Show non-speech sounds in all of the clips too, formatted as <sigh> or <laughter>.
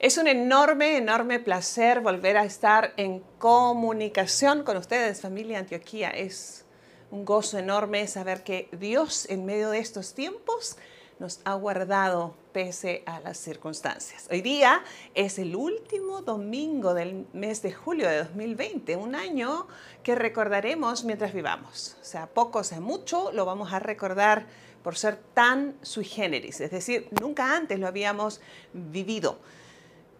Es un enorme, enorme placer volver a estar en comunicación con ustedes, familia Antioquía. Es un gozo enorme saber que Dios en medio de estos tiempos nos ha guardado pese a las circunstancias. Hoy día es el último domingo del mes de julio de 2020, un año que recordaremos mientras vivamos. O sea, poco, o sea mucho, lo vamos a recordar por ser tan sui generis, es decir, nunca antes lo habíamos vivido.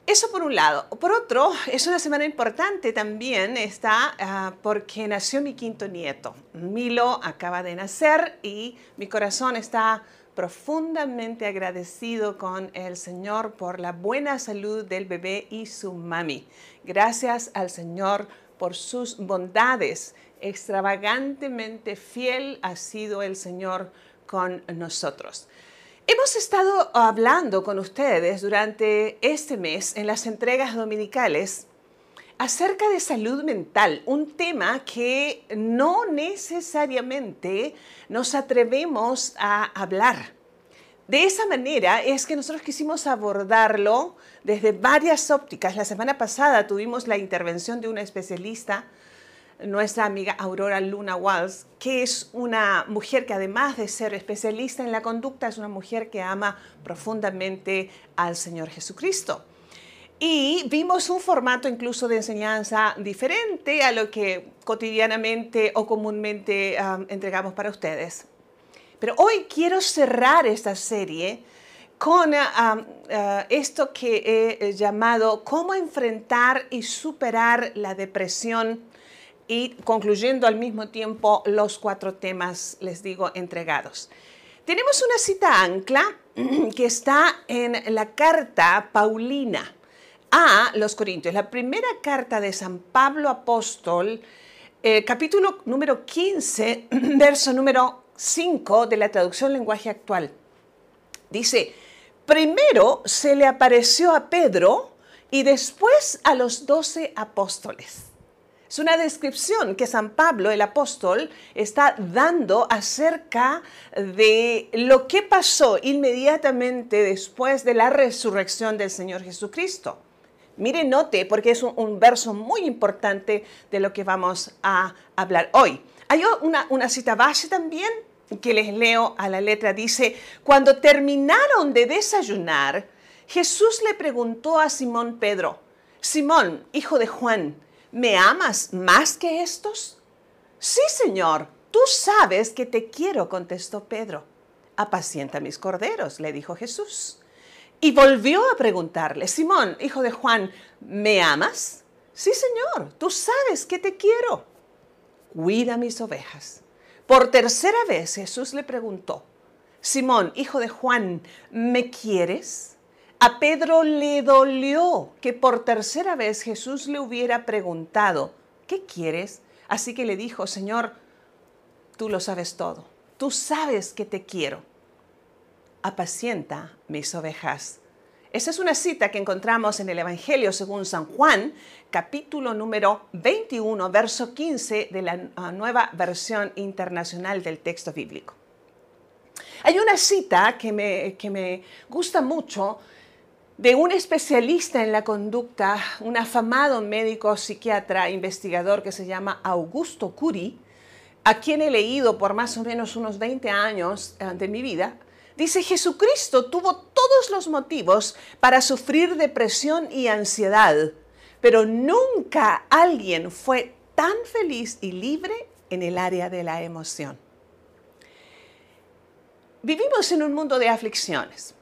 Eso por un lado. Por otro, es una semana importante también, está ah, porque nació mi quinto nieto. Milo acaba de nacer y mi corazón está profundamente agradecido con el Señor por la buena salud del bebé y su mami. Gracias al Señor por sus bondades. Extravagantemente fiel ha sido el Señor con nosotros. Hemos estado hablando con ustedes durante este mes en las entregas dominicales acerca de salud mental, un tema que no necesariamente nos atrevemos a hablar. De esa manera es que nosotros quisimos abordarlo desde varias ópticas. La semana pasada tuvimos la intervención de una especialista nuestra amiga Aurora Luna Walls, que es una mujer que además de ser especialista en la conducta, es una mujer que ama profundamente al Señor Jesucristo. Y vimos un formato incluso de enseñanza diferente a lo que cotidianamente o comúnmente um, entregamos para ustedes. Pero hoy quiero cerrar esta serie con um, uh, esto que he llamado cómo enfrentar y superar la depresión y concluyendo al mismo tiempo los cuatro temas, les digo, entregados. Tenemos una cita ancla <clears throat> que está en la carta Paulina a los Corintios, la primera carta de San Pablo Apóstol, eh, capítulo número 15, <clears throat> verso número 5 de la traducción lenguaje actual. Dice, primero se le apareció a Pedro y después a los doce apóstoles. Es una descripción que San Pablo, el apóstol, está dando acerca de lo que pasó inmediatamente después de la resurrección del Señor Jesucristo. Mire, note, porque es un, verso muy importante de lo que vamos a hablar hoy. Hay una, una cita base también que les leo a la letra. Dice, cuando terminaron de desayunar, Jesús le preguntó a Simón Pedro, Simón, hijo de Juan, ¿me amas más que estos? Sí, Señor, tú sabes que te quiero, contestó Pedro. Apacienta mis corderos, le dijo Jesús. Y volvió a preguntarle, Simón, hijo de Juan, ¿me amas? Sí, Señor, tú sabes que te quiero. Cuida mis ovejas. Por tercera vez Jesús le preguntó, Simón, hijo de Juan, ¿me quieres? A Pedro le dolió que por tercera vez Jesús le hubiera preguntado, ¿qué quieres? Así que le dijo, Señor, tú lo sabes todo, tú sabes que te quiero. Apacienta mis ovejas. Esa es una cita que encontramos en el Evangelio según San Juan, capítulo número 21, verso 15 de la ah, nueva versión internacional del texto bíblico. Hay una cita que me, que me gusta mucho de un especialista en la conducta, un afamado médico psiquiatra investigador que se llama Augusto Curi, a quien he leído por más o menos unos 20 años eh, de mi vida, dice, Jesucristo tuvo todos los motivos para sufrir depresión y ansiedad, pero nunca alguien fue tan feliz y libre en el área de la emoción. Vivimos en un mundo de aflicciones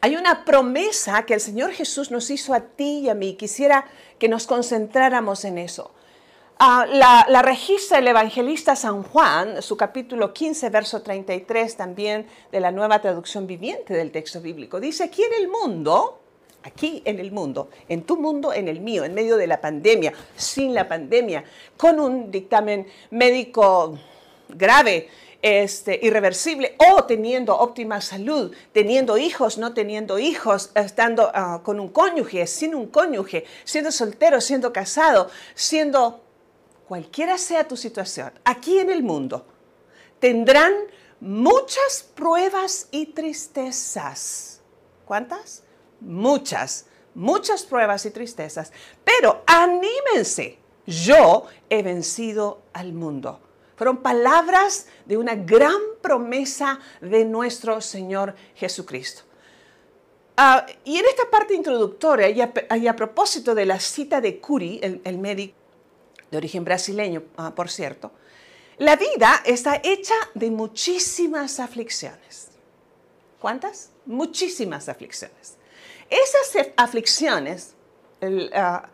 hay una promesa que el Señor Jesús nos hizo a ti y a mí. Quisiera que nos concentráramos en eso. Ah, la, registra el evangelista San Juan, su capítulo 15, verso 33 también de la nueva traducción viviente del texto bíblico. Dice, aquí en el mundo, aquí en el mundo, en tu mundo, en el mío, en medio de la pandemia, sin la pandemia, con un dictamen médico grave, este, irreversible o teniendo óptima salud, teniendo hijos, no teniendo hijos, estando ah, con un cónyuge, sin un cónyuge, siendo soltero, siendo casado, siendo cualquiera sea tu situación, aquí en el mundo, tendrán muchas pruebas y tristezas. ¿Cuántas? Muchas muchas pruebas y tristezas, pero anímense, yo he vencido al mundo. Fueron palabras de una gran promesa de nuestro Señor Jesucristo. Ah, y en esta parte introductoria, y a, propósito de la cita de Curie, el, médico de origen brasileño, ah, por cierto, la vida está hecha de muchísimas aflicciones. ¿Cuántas? Muchísimas aflicciones. Esas aflicciones ah,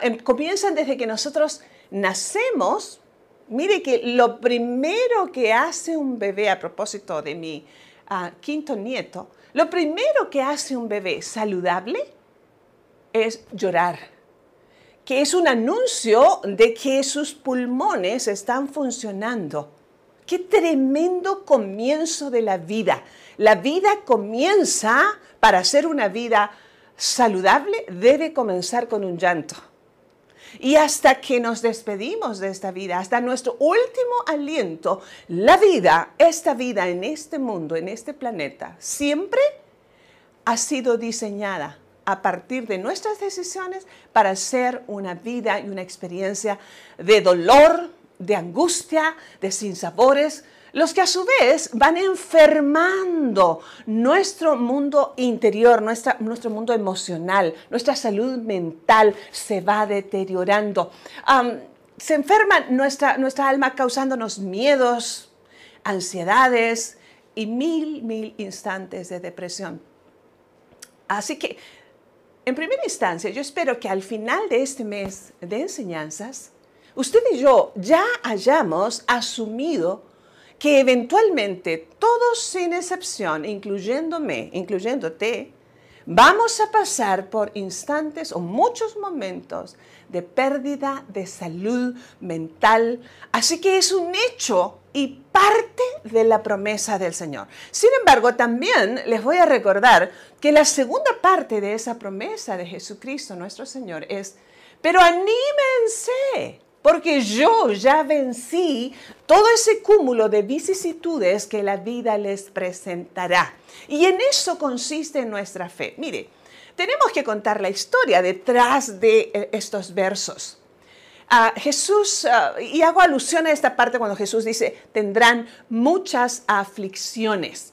em, comienzan desde que nosotros nacemos. Mire que lo primero que hace un bebé, a propósito de mi quinto nieto, lo primero que hace un bebé saludable es llorar, que es un anuncio de que sus pulmones están funcionando. Qué tremendo comienzo de la vida. La vida comienza, para ser una vida saludable, debe comenzar con un llanto. Y hasta que nos despedimos de esta vida, hasta nuestro último aliento, la vida, esta vida en este mundo, en este planeta, siempre ha sido diseñada a partir de nuestras decisiones para ser una vida y una experiencia de dolor, de angustia, de sinsabores, los que a su vez van enfermando nuestro mundo interior, nuestro mundo emocional, nuestra salud mental se va deteriorando. se enferma nuestra, nuestra alma causándonos miedos, ansiedades y mil, mil instantes de depresión. Así que, en primera instancia, yo espero que al final de este mes de enseñanzas, usted y yo ya hayamos asumido que eventualmente todos sin excepción, incluyéndome, incluyéndote, vamos a pasar por instantes o muchos momentos de pérdida de salud mental. Así que es un hecho y parte de la promesa del Señor. Sin embargo, también les voy a recordar que la segunda parte de esa promesa de Jesucristo, nuestro Señor, es, pero anímense, porque yo ya vencí todo ese cúmulo de vicisitudes que la vida les presentará. Y en eso consiste nuestra fe. Mire, tenemos que contar la historia detrás de eh, estos versos. Ah, Jesús, ah, y hago alusión a esta parte cuando Jesús dice, tendrán muchas aflicciones.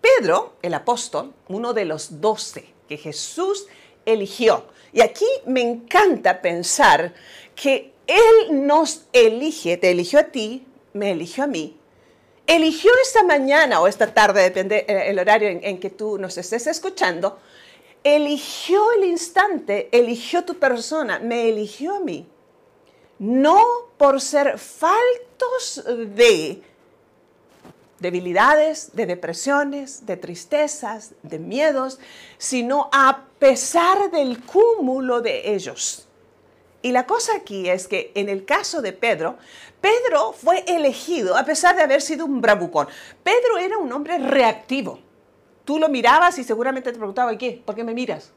Pedro, el apóstol, uno de los doce que Jesús eligió, y aquí me encanta pensar que Él nos elige, te eligió a ti, me eligió a mí, eligió esta mañana o esta tarde, depende eh, el horario en que tú nos estés escuchando, eligió el instante, eligió tu persona, me eligió a mí. No por ser faltos de debilidades, de depresiones, de tristezas, de miedos, sino a pesar del cúmulo de ellos. Y la cosa aquí es que en el caso de Pedro, Pedro fue elegido a pesar de haber sido un bravucón. Pedro era un hombre reactivo. Tú lo mirabas y seguramente te preguntaba, ¿qué? ¿Por qué me miras?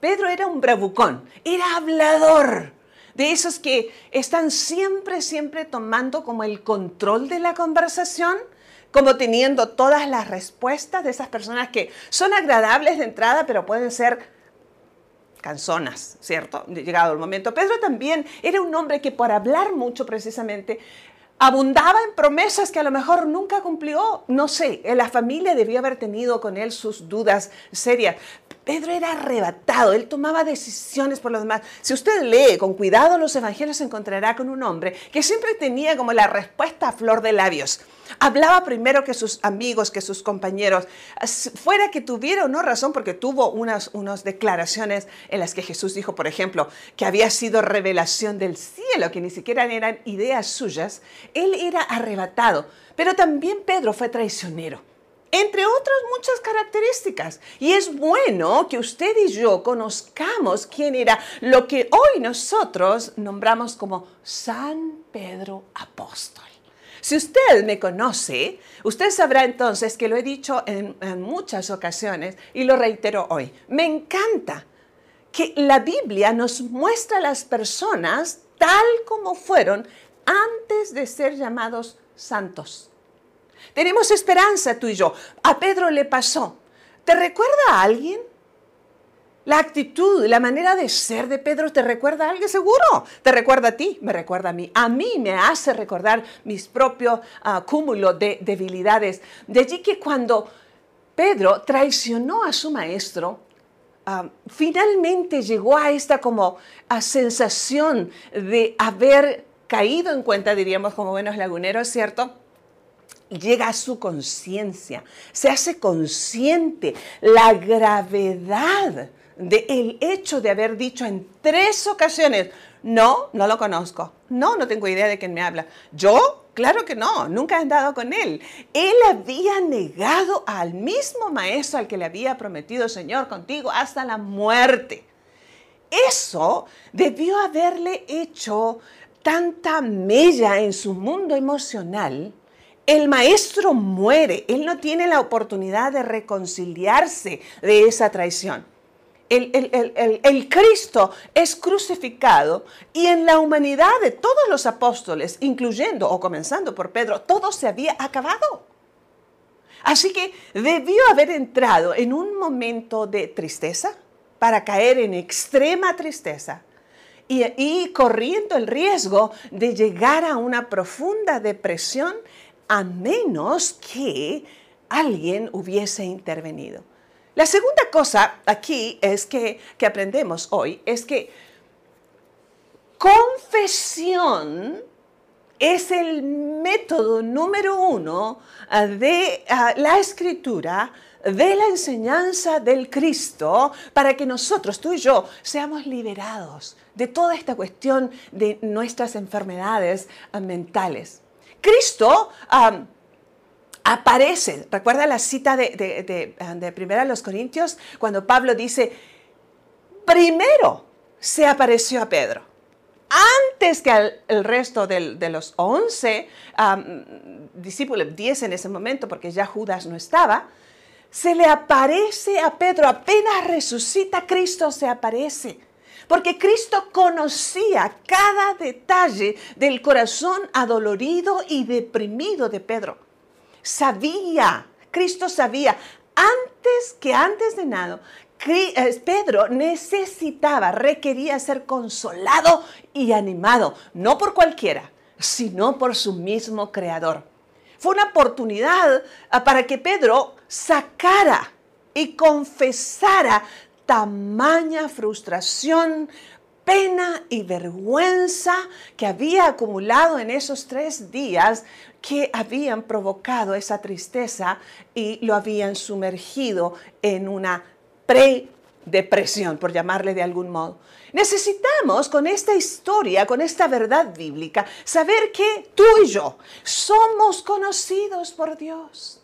Pedro era un bravucón, era hablador, de esos que están siempre, siempre tomando como el control de la conversación, como teniendo todas las respuestas de esas personas que son agradables de entrada, pero pueden ser canzonas, ¿cierto? Llegado el momento. Pedro también era un hombre que por hablar mucho precisamente abundaba en promesas que a lo mejor nunca cumplió. No sé, la familia debió haber tenido con él sus dudas serias. Pedro era arrebatado, él tomaba decisiones por los demás. Si usted lee con cuidado los evangelios, se encontrará con un hombre que siempre tenía como la respuesta a flor de labios. Hablaba primero que sus amigos, que sus compañeros, fuera que tuviera o no razón, porque tuvo unas, unas declaraciones en las que Jesús dijo, por ejemplo, que había sido revelación del cielo, que ni siquiera eran ideas suyas. Él era arrebatado, pero también Pedro fue traicionero entre otras muchas características. Y es bueno que usted y yo conozcamos quién era lo que hoy nosotros nombramos como San Pedro Apóstol. Si usted me conoce, usted sabrá entonces que lo he dicho en, muchas ocasiones y lo reitero hoy. Me encanta que la Biblia nos muestra a las personas tal como fueron antes de ser llamados santos. Tenemos esperanza tú y yo. A Pedro le pasó. ¿Te recuerda a alguien? La actitud, la manera de ser de Pedro te recuerda a alguien seguro. Te recuerda a ti, me recuerda a mí. A mí me hace recordar mis propios uh, cúmulos de debilidades. De allí que cuando Pedro traicionó a su maestro, uh, finalmente llegó a esta como a sensación de haber caído en cuenta, diríamos como buenos laguneros, ¿cierto? Llega a su conciencia, se hace consciente la gravedad del hecho de haber dicho en tres ocasiones, no, no lo conozco, no, no tengo idea de quién me habla. Yo, claro que no, nunca he andado con él. Él había negado al mismo maestro al que le había prometido, Señor, contigo hasta la muerte. Eso debió haberle hecho tanta mella en su mundo emocional el maestro muere, él no tiene la oportunidad de reconciliarse de esa traición. El, Cristo es crucificado y en la humanidad de todos los apóstoles, incluyendo o comenzando por Pedro, todo se había acabado. Así que debió haber entrado en un momento de tristeza para caer en extrema tristeza y, y corriendo el riesgo de llegar a una profunda depresión a menos que alguien hubiese intervenido. La segunda cosa aquí es que, que aprendemos hoy es que confesión es el método número uno ah, de ah, la escritura, de la enseñanza del Cristo, para que nosotros, tú y yo, seamos liberados de toda esta cuestión de nuestras enfermedades ah, mentales. Cristo aparece. Recuerda la cita de, de, de, Primera los Corintios, cuando Pablo dice, primero se apareció a Pedro. Antes que al, el resto de los once discípulos, diez en ese momento, porque ya Judas no estaba, se le aparece a Pedro, apenas resucita Cristo, se aparece. Porque Cristo conocía cada detalle del corazón adolorido y deprimido de Pedro. Sabía, Cristo sabía, antes que antes de nada, eh, Pedro necesitaba, requería ser consolado y animado, no por cualquiera, sino por su mismo creador. Fue una oportunidad ah, para que Pedro sacara y confesara tamaña frustración, pena y vergüenza que había acumulado en esos tres días que habían provocado esa tristeza y lo habían sumergido en una pre-depresión, por llamarle de algún modo. Necesitamos con esta historia, con esta verdad bíblica, saber que tú y yo somos conocidos por Dios.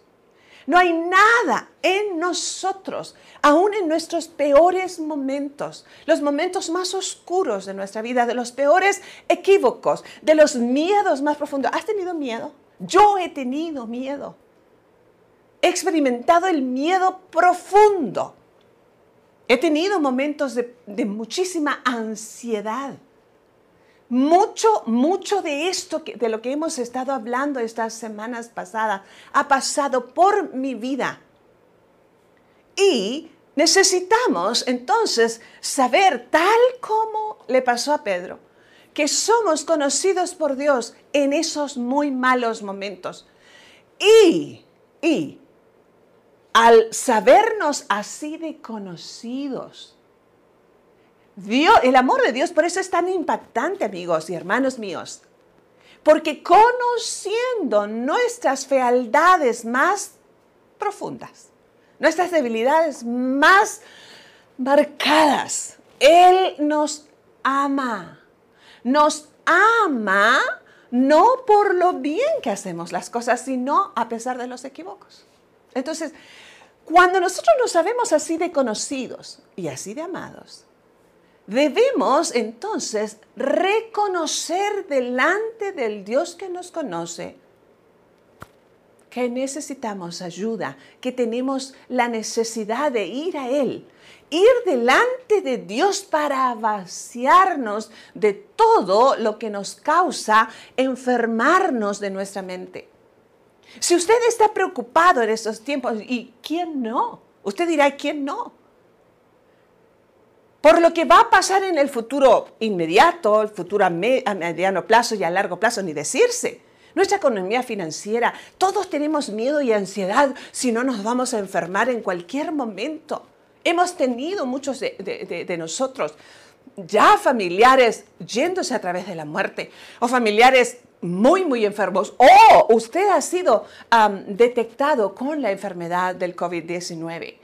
No hay nada en nosotros, aún en nuestros peores momentos, los momentos más oscuros de nuestra vida, de los peores equívocos, de los miedos más profundos. ¿Has tenido miedo? Yo he tenido miedo. He experimentado el miedo profundo. He tenido momentos de, muchísima ansiedad. Mucho, mucho de esto, de lo que hemos estado hablando estas semanas pasadas, ha pasado por mi vida. Y necesitamos entonces saber, tal como le pasó a Pedro, que somos conocidos por Dios en esos muy malos momentos. Y, y, al sabernos así de conocidos, Dios, el amor de Dios por eso es tan impactante, amigos y hermanos míos. Porque conociendo nuestras fealdades más profundas, nuestras debilidades más marcadas, Él nos ama. Nos ama no por lo bien que hacemos las cosas, sino a pesar de los equívocos. Entonces, cuando nosotros nos sabemos así de conocidos y así de amados, Debemos entonces reconocer delante del Dios que nos conoce que necesitamos ayuda, que tenemos la necesidad de ir a Él, ir delante de Dios para vaciarnos de todo lo que nos causa enfermarnos de nuestra mente. Si usted está preocupado en estos tiempos, ¿y quién no? Usted dirá, ¿quién no? Por lo que va a pasar en el futuro inmediato, el futuro a, mediano plazo y a largo plazo, ni decirse. Nuestra economía financiera, todos tenemos miedo y ansiedad si no nos vamos a enfermar en cualquier momento. Hemos tenido muchos de, nosotros ya familiares yéndose a través de la muerte o familiares muy, muy enfermos o usted ha sido detectado con la enfermedad del COVID-19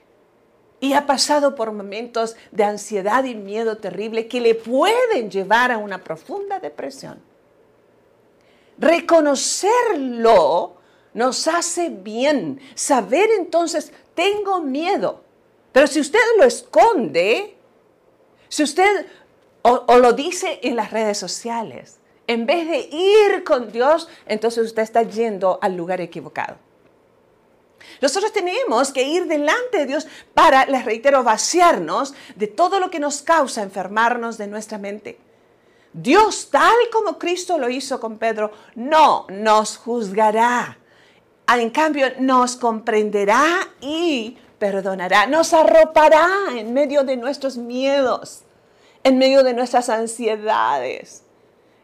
y ha pasado por momentos de ansiedad y miedo terrible que le pueden llevar a una profunda depresión. Reconocerlo nos hace bien. Saber entonces, tengo miedo. Pero si usted lo esconde, si usted o, lo dice en las redes sociales, en vez de ir con Dios, entonces usted está yendo al lugar equivocado. Nosotros tenemos que ir delante de Dios para, les reitero, vaciarnos de todo lo que nos causa enfermarnos de nuestra mente. Dios, tal como Cristo lo hizo con Pedro, no nos juzgará. En cambio, nos comprenderá y perdonará. Nos arropará en medio de nuestros miedos, en medio de nuestras ansiedades,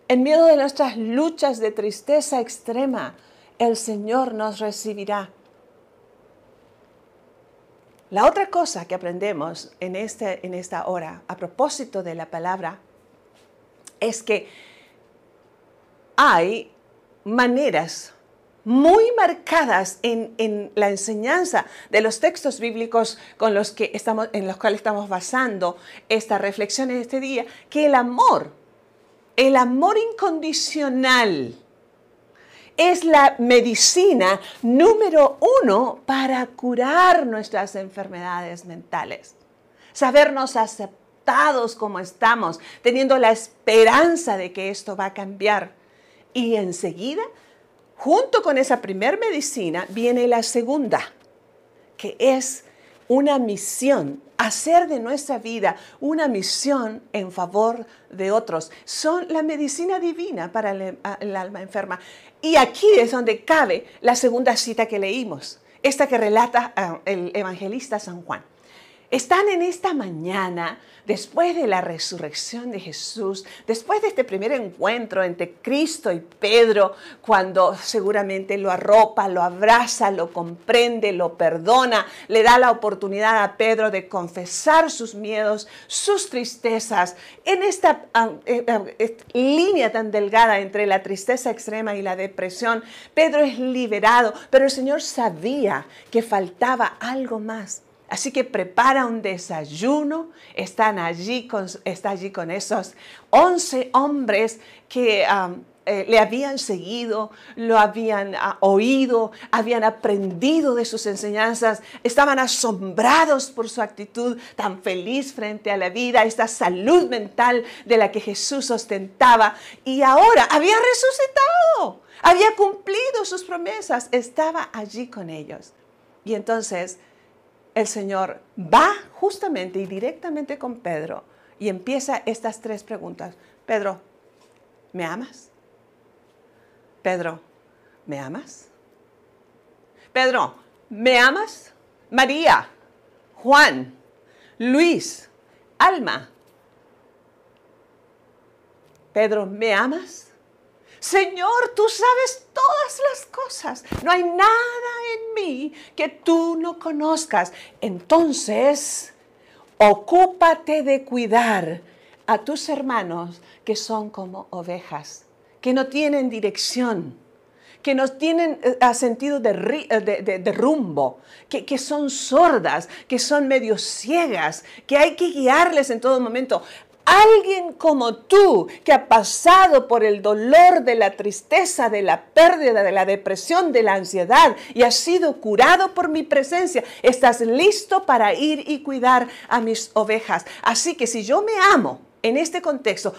en medio de nuestras luchas de tristeza extrema. El Señor nos recibirá la otra cosa que aprendemos en, este, en esta hora, a propósito de la palabra, es que hay maneras muy marcadas en, la enseñanza de los textos bíblicos con los que estamos, en los cuales estamos basando esta reflexión en este día, que el amor, el amor incondicional, es la medicina número uno para curar nuestras enfermedades mentales. Sabernos aceptados como estamos, teniendo la esperanza de que esto va a cambiar. Y enseguida, junto con esa primer medicina, viene la segunda, que es una misión, hacer de nuestra vida una misión en favor de otros. Son la medicina divina para el, alma enferma. Y aquí es donde cabe la segunda cita que leímos, esta que relata ah, el evangelista San Juan. Están en esta mañana, después de la resurrección de Jesús, después de este primer encuentro entre Cristo y Pedro, cuando seguramente lo arropa, lo abraza, lo comprende, lo perdona, le da la oportunidad a Pedro de confesar sus miedos, sus tristezas, en esta ah, eh, ah, línea tan delgada entre la tristeza extrema y la depresión, Pedro es liberado, pero el Señor sabía que faltaba algo más Así que prepara un desayuno, están allí con, está allí con esos 11 hombres que eh, le habían seguido, lo habían ah, oído, habían aprendido de sus enseñanzas, estaban asombrados por su actitud tan feliz frente a la vida, esta salud mental de la que Jesús ostentaba y ahora había resucitado, había cumplido sus promesas, estaba allí con ellos. Y entonces el Señor va justamente y directamente con Pedro y empieza estas tres preguntas. Pedro, ¿me amas? Pedro, ¿me amas? Pedro, ¿me amas? María, Juan, Luis, Alma. Pedro, ¿me amas? Señor, tú sabes todas las cosas. No hay nada en mí que tú no conozcas. Entonces, ocúpate de cuidar a tus hermanos que son como ovejas, que no tienen dirección, que no tienen eh, sentido eh, de, rumbo, que, que, son sordas, que son medio ciegas, que hay que guiarles en todo momento. Alguien como tú que ha pasado por el dolor de la tristeza, de la pérdida, de la depresión, de la ansiedad y ha sido curado por mi presencia, estás listo para ir y cuidar a mis ovejas. Así que si yo me amo en este contexto,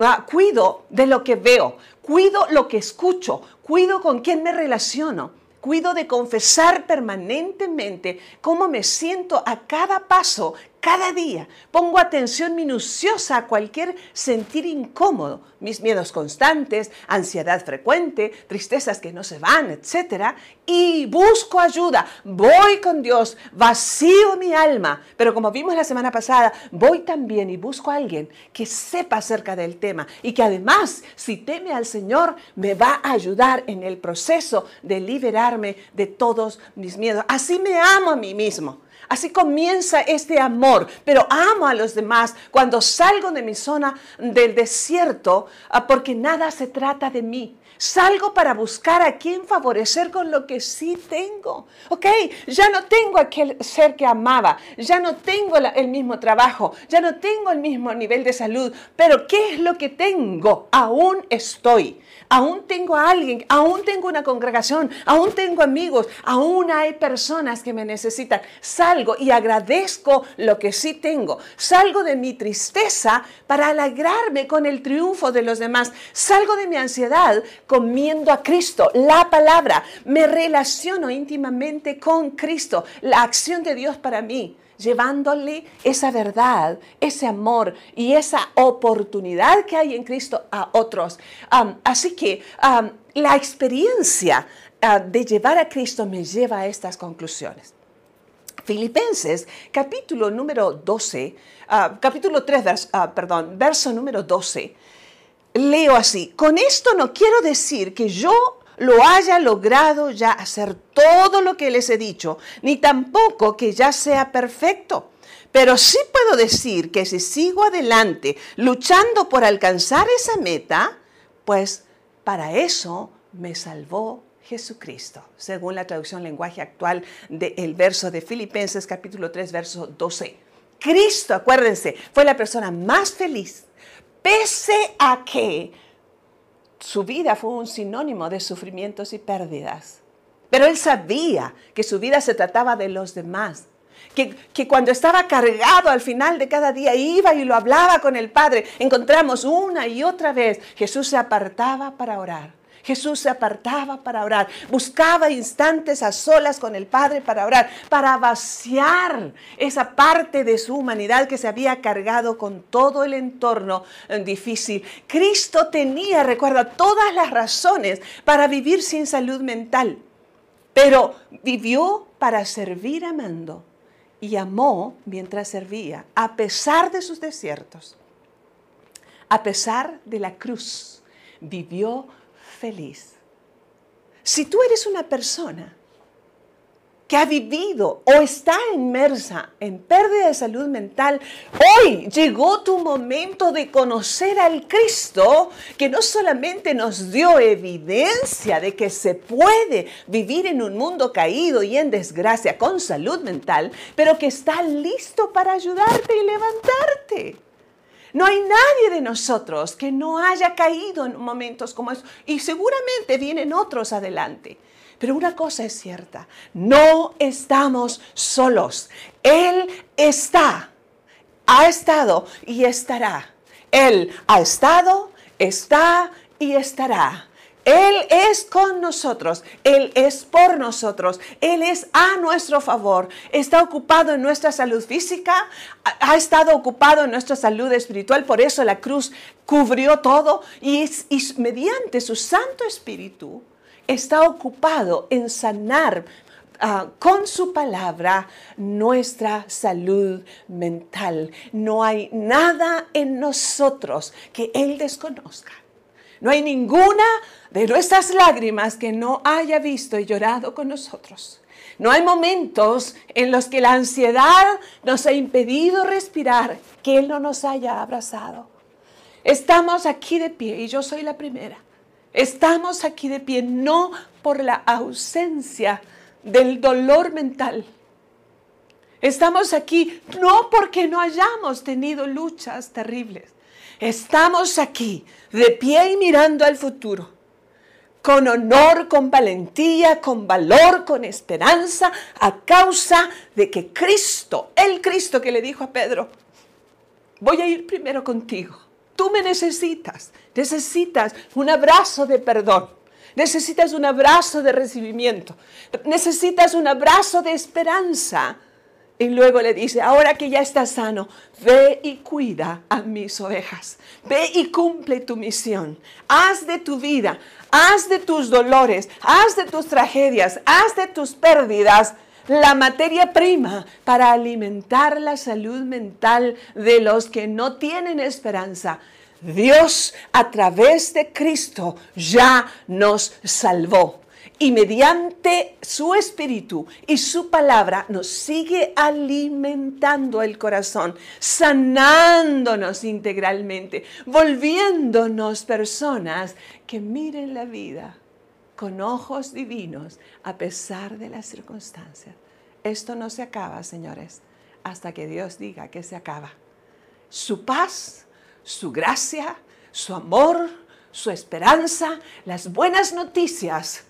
ah, cuido de lo que veo, cuido lo que escucho, cuido con quién me relaciono Cuido de confesar permanentemente cómo me siento a cada paso, cada día. Pongo atención minuciosa a cualquier sentir incómodo, mis miedos constantes, ansiedad frecuente, tristezas que no se van, etc. Y busco ayuda. Voy con Dios, vacío mi alma. Pero como vimos la semana pasada, voy también y busco a alguien que sepa acerca del tema y que además, si teme al Señor, me va a ayudar en el proceso de liberarme de todos mis miedos. Así me amo a mí mismo. Así comienza este amor, pero amo a los demás cuando salgo de mi zona del desierto ah, porque nada se trata de mí. Salgo para buscar a quien favorecer con lo que sí tengo. Ok, ya no tengo aquel ser que amaba, ya no tengo el mismo trabajo, ya no tengo el mismo nivel de salud, pero ¿qué es lo que tengo? Aún estoy aún tengo a alguien, aún tengo una congregación, aún tengo amigos, aún hay personas que me necesitan. Salgo y agradezco lo que sí tengo. Salgo de mi tristeza para alegrarme con el triunfo de los demás. Salgo de mi ansiedad comiendo a Cristo, la palabra. Me relaciono íntimamente con Cristo, la acción de Dios para mí llevándole esa verdad, ese amor y esa oportunidad que hay en Cristo a otros. así que la experiencia ah, de llevar a Cristo me lleva a estas conclusiones. Filipenses, capítulo número 12, ah, capítulo 3, ah, perdón, verso número 12, leo así, con esto no quiero decir que yo lo haya logrado ya hacer todo lo que les he dicho, ni tampoco que ya sea perfecto. Pero sí puedo decir que si sigo adelante luchando por alcanzar esa meta, pues para eso me salvó Jesucristo, según la traducción lenguaje actual del verso de Filipenses capítulo 3, verso 12. Cristo, acuérdense, fue la persona más feliz, pese a que su vida fue un sinónimo de sufrimientos y pérdidas. Pero él sabía que su vida se trataba de los demás. Que, que, cuando estaba cargado al final de cada día iba y lo hablaba con el Padre. Encontramos una y otra vez, Jesús se apartaba para orar. Jesús se apartaba para orar, buscaba instantes a solas con el Padre para orar, para vaciar esa parte de su humanidad que se había cargado con todo el entorno eh, difícil. Cristo tenía, recuerda, todas las razones para vivir sin salud mental, pero vivió para servir amando y amó mientras servía, a pesar de sus desiertos, a pesar de la cruz, vivió feliz. Si tú eres una persona que ha vivido o está inmersa en pérdida de salud mental, hoy llegó tu momento de conocer al Cristo que no solamente nos dio evidencia de que se puede vivir en un mundo caído y en desgracia con salud mental, pero que está listo para ayudarte y levantarte. No hay nadie de nosotros que no haya caído en momentos como esos. Y seguramente vienen otros adelante. Pero una cosa es cierta, no estamos solos. Él está, ha estado y estará. Él ha estado, está y estará. Él es con nosotros, Él es por nosotros, Él es a nuestro favor. Está ocupado en nuestra salud física, ha estado ocupado en nuestra salud espiritual, por eso la cruz cubrió todo y, mediante su Santo Espíritu está ocupado en sanar ah, con su palabra nuestra salud mental. No hay nada en nosotros que Él desconozca. No hay ninguna de nuestras lágrimas que no haya visto y llorado con nosotros. No hay momentos en los que la ansiedad nos ha impedido respirar, que Él no nos haya abrazado. Estamos aquí de pie y yo soy la primera. Estamos aquí de pie no por la ausencia del dolor mental. Estamos aquí no porque no hayamos tenido luchas terribles. Estamos aquí de pie y mirando al futuro, con honor, con valentía, con valor, con esperanza, a causa de que Cristo, el Cristo que le dijo a Pedro, voy a ir primero contigo. Tú me necesitas, necesitas un abrazo de perdón, necesitas un abrazo de recibimiento, necesitas un abrazo de esperanza Y luego le dice, ahora que ya estás sano, ve y cuida a mis ovejas. Ve y cumple tu misión. Haz de tu vida, haz de tus dolores, haz de tus tragedias, haz de tus pérdidas la materia prima para alimentar la salud mental de los que no tienen esperanza. Dios a través de Cristo ya nos salvó y mediante su espíritu y su palabra nos sigue alimentando el corazón, sanándonos integralmente, volviéndonos personas que miren la vida con ojos divinos a pesar de las circunstancias. Esto no se acaba, señores, hasta que Dios diga que se acaba. Su paz, su gracia, su amor, su esperanza, las buenas noticias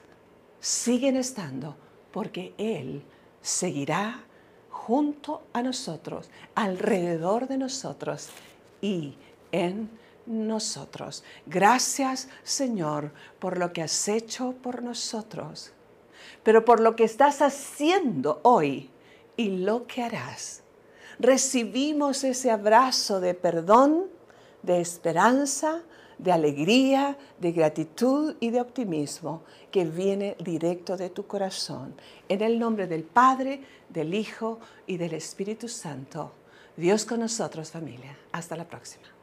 siguen estando porque Él seguirá junto a nosotros, alrededor de nosotros y en nosotros. Gracias Señor por lo que has hecho por nosotros, pero por lo que estás haciendo hoy y lo que harás. Recibimos ese abrazo de perdón, de esperanza, de alegría, de gratitud y de optimismo que viene directo de tu corazón. En el nombre del Padre, del Hijo y del Espíritu Santo. Dios con nosotros familia. Hasta la próxima.